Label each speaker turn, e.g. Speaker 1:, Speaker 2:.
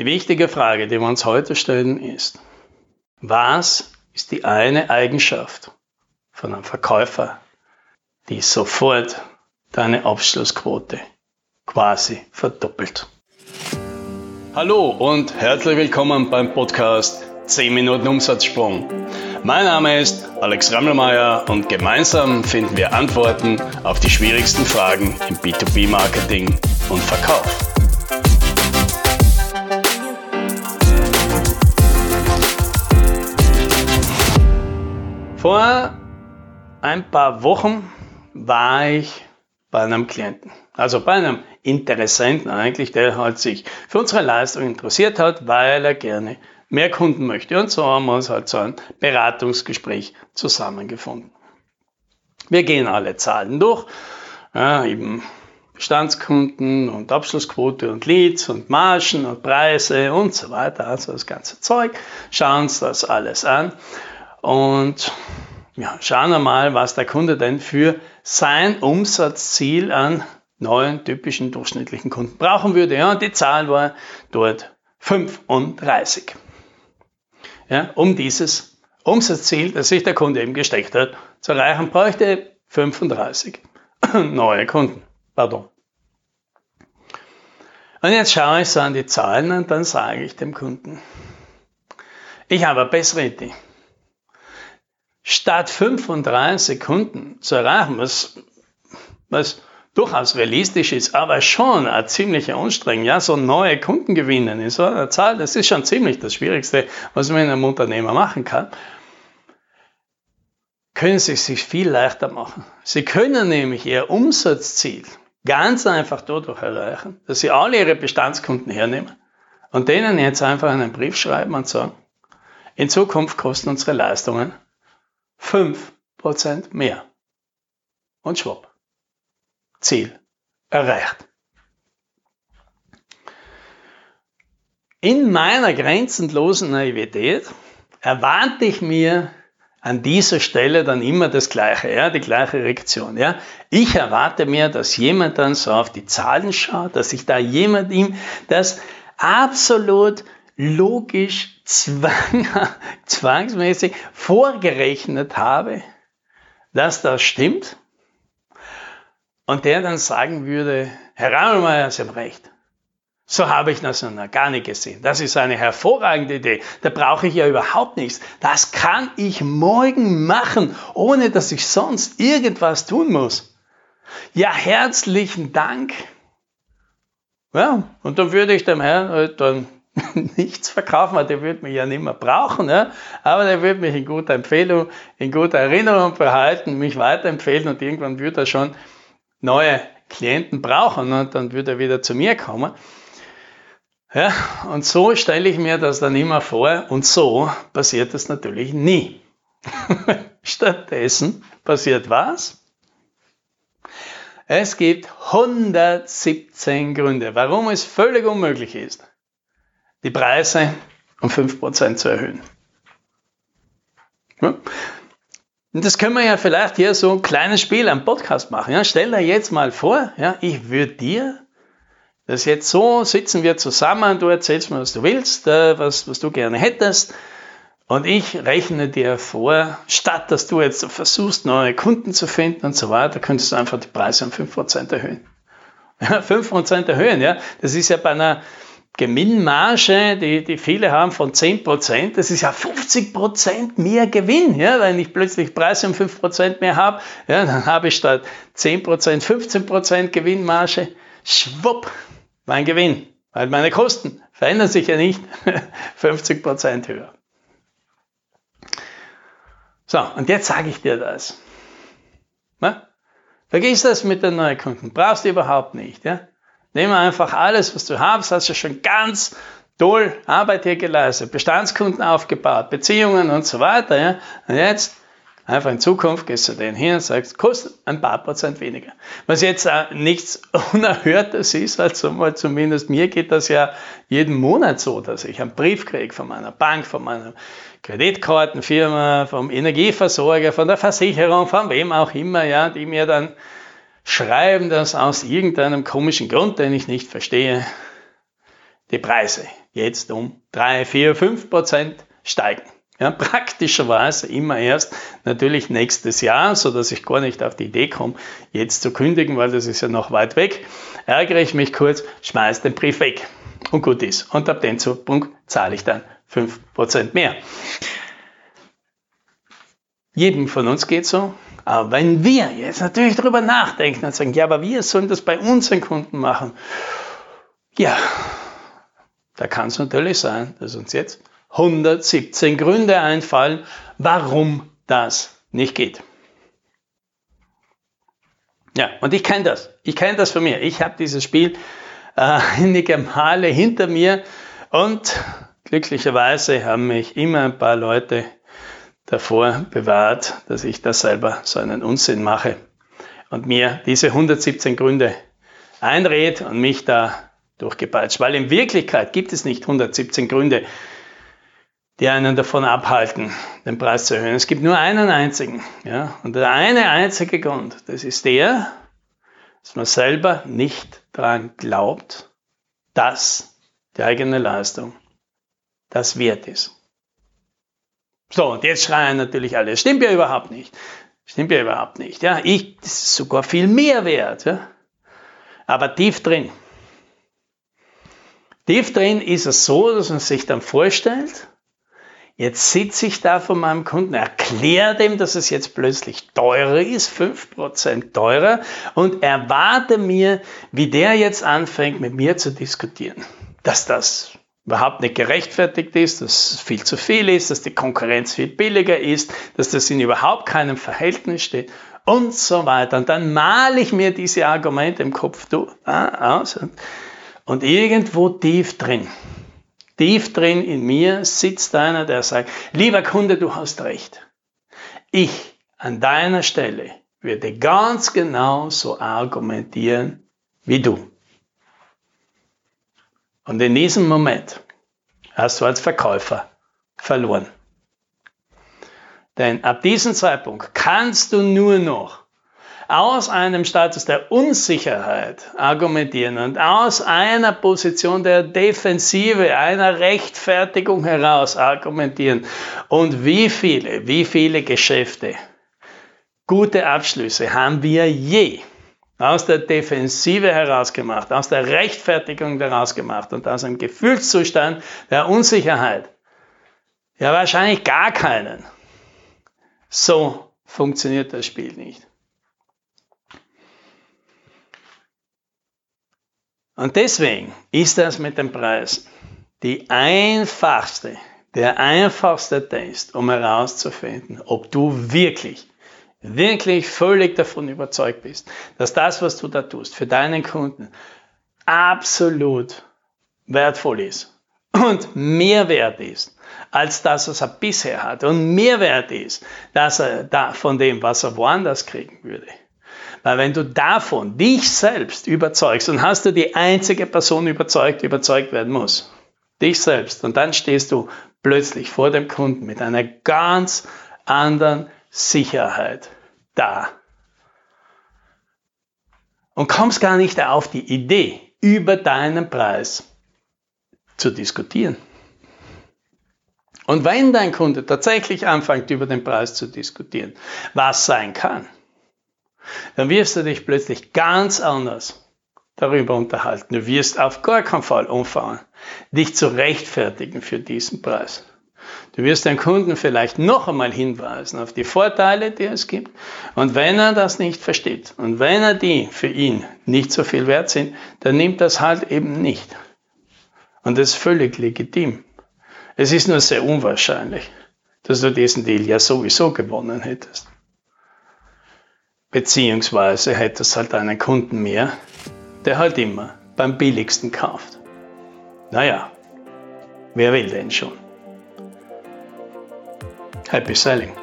Speaker 1: Die wichtige Frage, die wir uns heute stellen, ist, was ist die eine Eigenschaft von einem Verkäufer, die sofort deine Abschlussquote quasi verdoppelt? Hallo und herzlich willkommen beim Podcast 10 Minuten Umsatzsprung. Mein Name ist Alex Rammelmeier und gemeinsam finden wir Antworten auf die schwierigsten Fragen im B2B-Marketing und Verkauf. Vor ein paar Wochen war ich bei einem Klienten, also bei einem Interessenten eigentlich, der halt sich für unsere Leistung interessiert hat, weil er gerne mehr Kunden möchte. Und so haben wir uns halt so ein Beratungsgespräch zusammengefunden. Wir gehen alle Zahlen durch, ja, eben Bestandskunden und Abschlussquote und Leads und Margen und Preise und so weiter, also das ganze Zeug, schauen uns das alles an und ja, schauen wir mal, was der Kunde denn für sein Umsatzziel an neuen typischen durchschnittlichen Kunden brauchen würde. Ja, und die Zahl war dort 35. Ja, um dieses Umsatzziel, das sich der Kunde eben gesteckt hat, zu erreichen, bräuchte 35 neue Kunden. Pardon. Und jetzt schaue ich so an die Zahlen und dann sage ich dem Kunden, ich habe eine bessere Idee statt 35 Sekunden zu erreichen, was, was durchaus realistisch ist, aber schon ein ziemlicher Anstrengung. Ja, so neue Kunden gewinnen in so einer Zahl, das ist schon ziemlich das Schwierigste, was man in einem Unternehmer machen kann. Können Sie es sich viel leichter machen. Sie können nämlich Ihr Umsatzziel ganz einfach dadurch erreichen, dass Sie alle Ihre Bestandskunden hernehmen und denen jetzt einfach einen Brief schreiben und sagen, in Zukunft kosten unsere Leistungen 5% mehr. Und schwupp. Ziel erreicht. In meiner grenzenlosen Naivität erwarte ich mir an dieser Stelle dann immer das Gleiche, ja, die gleiche Reaktion, ja. Ich erwarte mir, dass jemand dann so auf die Zahlen schaut, dass sich da jemand ihm das absolut logisch zwang, zwangsmäßig vorgerechnet habe, dass das stimmt und der dann sagen würde, Herr Rammelmeier, Sie haben recht. So habe ich das noch gar nicht gesehen. Das ist eine hervorragende Idee. Da brauche ich ja überhaupt nichts. Das kann ich morgen machen, ohne dass ich sonst irgendwas tun muss. Ja, herzlichen Dank. Ja, und dann würde ich dem Herrn halt dann nichts verkaufen, weil der wird mich ja nicht mehr brauchen, ja? aber der wird mich in guter Empfehlung, in guter Erinnerung behalten, mich weiterempfehlen und irgendwann wird er schon neue Klienten brauchen und dann wird er wieder zu mir kommen. Ja, und so stelle ich mir das dann immer vor und so passiert das natürlich nie. Stattdessen passiert was? Es gibt 117 Gründe, warum es völlig unmöglich ist, die Preise um 5% zu erhöhen. Ja. Und das können wir ja vielleicht hier so ein kleines Spiel am Podcast machen. Ja. Stell dir jetzt mal vor, ja, ich würde dir das jetzt so, sitzen wir zusammen, du erzählst mir, was du willst, äh, was, was du gerne hättest. Und ich rechne dir vor, statt dass du jetzt versuchst, neue Kunden zu finden und so weiter, könntest du einfach die Preise um 5% erhöhen. Ja, 5% erhöhen, ja. Das ist ja bei einer, Gewinnmarge, die, die viele haben von 10%, das ist ja 50% mehr Gewinn. Ja? Wenn ich plötzlich Preise um 5% mehr habe, ja, dann habe ich statt 10% 15% Gewinnmarge. Schwupp, mein Gewinn. Weil meine Kosten verändern sich ja nicht 50% höher. So, und jetzt sage ich dir das. Na? Vergiss das mit den Neukunden. Brauchst du überhaupt nicht. Ja? Wir einfach alles, was du hast, hast du schon ganz toll Arbeit hier geleistet, Bestandskunden aufgebaut, Beziehungen und so weiter. Ja? Und jetzt einfach in Zukunft gehst du den hin und sagst, kostet ein paar Prozent weniger. Was jetzt äh, nichts Unerhörtes ist, also mal zumindest mir geht das ja jeden Monat so, dass ich einen Brief kriege von meiner Bank, von meiner Kreditkartenfirma, vom Energieversorger, von der Versicherung, von wem auch immer, ja, die mir dann schreiben, dass aus irgendeinem komischen Grund, den ich nicht verstehe, die Preise jetzt um 3, 4, 5 Prozent steigen. Ja, praktischerweise immer erst natürlich nächstes Jahr, so dass ich gar nicht auf die Idee komme, jetzt zu kündigen, weil das ist ja noch weit weg. Ärgere ich mich kurz, schmeiß den Brief weg und gut ist. Und ab dem Zeitpunkt zahle ich dann 5% mehr. Jedem von uns geht so. Aber wenn wir jetzt natürlich darüber nachdenken und sagen, ja, aber wir sollen das bei unseren Kunden machen, ja, da kann es natürlich sein, dass uns jetzt 117 Gründe einfallen, warum das nicht geht. Ja, und ich kenne das. Ich kenne das von mir. Ich habe dieses Spiel äh, einige Male hinter mir und glücklicherweise haben mich immer ein paar Leute davor bewahrt, dass ich da selber so einen Unsinn mache und mir diese 117 Gründe einred und mich da durchgepeitscht. Weil in Wirklichkeit gibt es nicht 117 Gründe, die einen davon abhalten, den Preis zu erhöhen. Es gibt nur einen einzigen. Ja? Und der eine einzige Grund, das ist der, dass man selber nicht daran glaubt, dass die eigene Leistung das wert ist. So, und jetzt schreien natürlich alle, stimmt ja überhaupt nicht. Stimmt ja überhaupt nicht. Ja, ich, das ist sogar viel mehr wert. Ja? Aber tief drin. Tief drin ist es so, dass man sich dann vorstellt, Jetzt sitze ich da von meinem Kunden, erkläre dem, dass es jetzt plötzlich teurer ist, 5% teurer, und erwarte mir, wie der jetzt anfängt, mit mir zu diskutieren. Dass das überhaupt nicht gerechtfertigt ist, dass es viel zu viel ist, dass die Konkurrenz viel billiger ist, dass das in überhaupt keinem Verhältnis steht und so weiter. Und dann male ich mir diese Argumente im Kopf aus und irgendwo tief drin Tief drin in mir sitzt einer, der sagt, lieber Kunde, du hast recht. Ich an deiner Stelle würde ganz genau so argumentieren wie du. Und in diesem Moment hast du als Verkäufer verloren. Denn ab diesem Zeitpunkt kannst du nur noch aus einem Status der Unsicherheit argumentieren und aus einer Position der Defensive, einer Rechtfertigung heraus argumentieren. Und wie viele, wie viele Geschäfte, gute Abschlüsse haben wir je aus der Defensive heraus gemacht, aus der Rechtfertigung heraus gemacht und aus einem Gefühlszustand der Unsicherheit. Ja, wahrscheinlich gar keinen. So funktioniert das Spiel nicht. Und deswegen ist das mit dem Preis die einfachste, der einfachste Test, um herauszufinden, ob du wirklich, wirklich völlig davon überzeugt bist, dass das, was du da tust, für deinen Kunden absolut wertvoll ist und mehr wert ist als das, was er bisher hat und mehr wert ist dass er da von dem, was er woanders kriegen würde. Weil wenn du davon dich selbst überzeugst, dann hast du die einzige Person überzeugt, die überzeugt werden muss. Dich selbst. Und dann stehst du plötzlich vor dem Kunden mit einer ganz anderen Sicherheit da. Und kommst gar nicht auf die Idee, über deinen Preis zu diskutieren. Und wenn dein Kunde tatsächlich anfängt, über den Preis zu diskutieren, was sein kann, dann wirst du dich plötzlich ganz anders darüber unterhalten. Du wirst auf gar keinen Fall umfahren, dich zu rechtfertigen für diesen Preis. Du wirst den Kunden vielleicht noch einmal hinweisen auf die Vorteile, die es gibt. Und wenn er das nicht versteht und wenn er die für ihn nicht so viel wert sind, dann nimmt das halt eben nicht. Und das ist völlig legitim. Es ist nur sehr unwahrscheinlich, dass du diesen Deal ja sowieso gewonnen hättest. Beziehungsweise hättest halt einen Kunden mehr, der halt immer beim billigsten kauft. Naja, wer will denn schon? Happy Selling!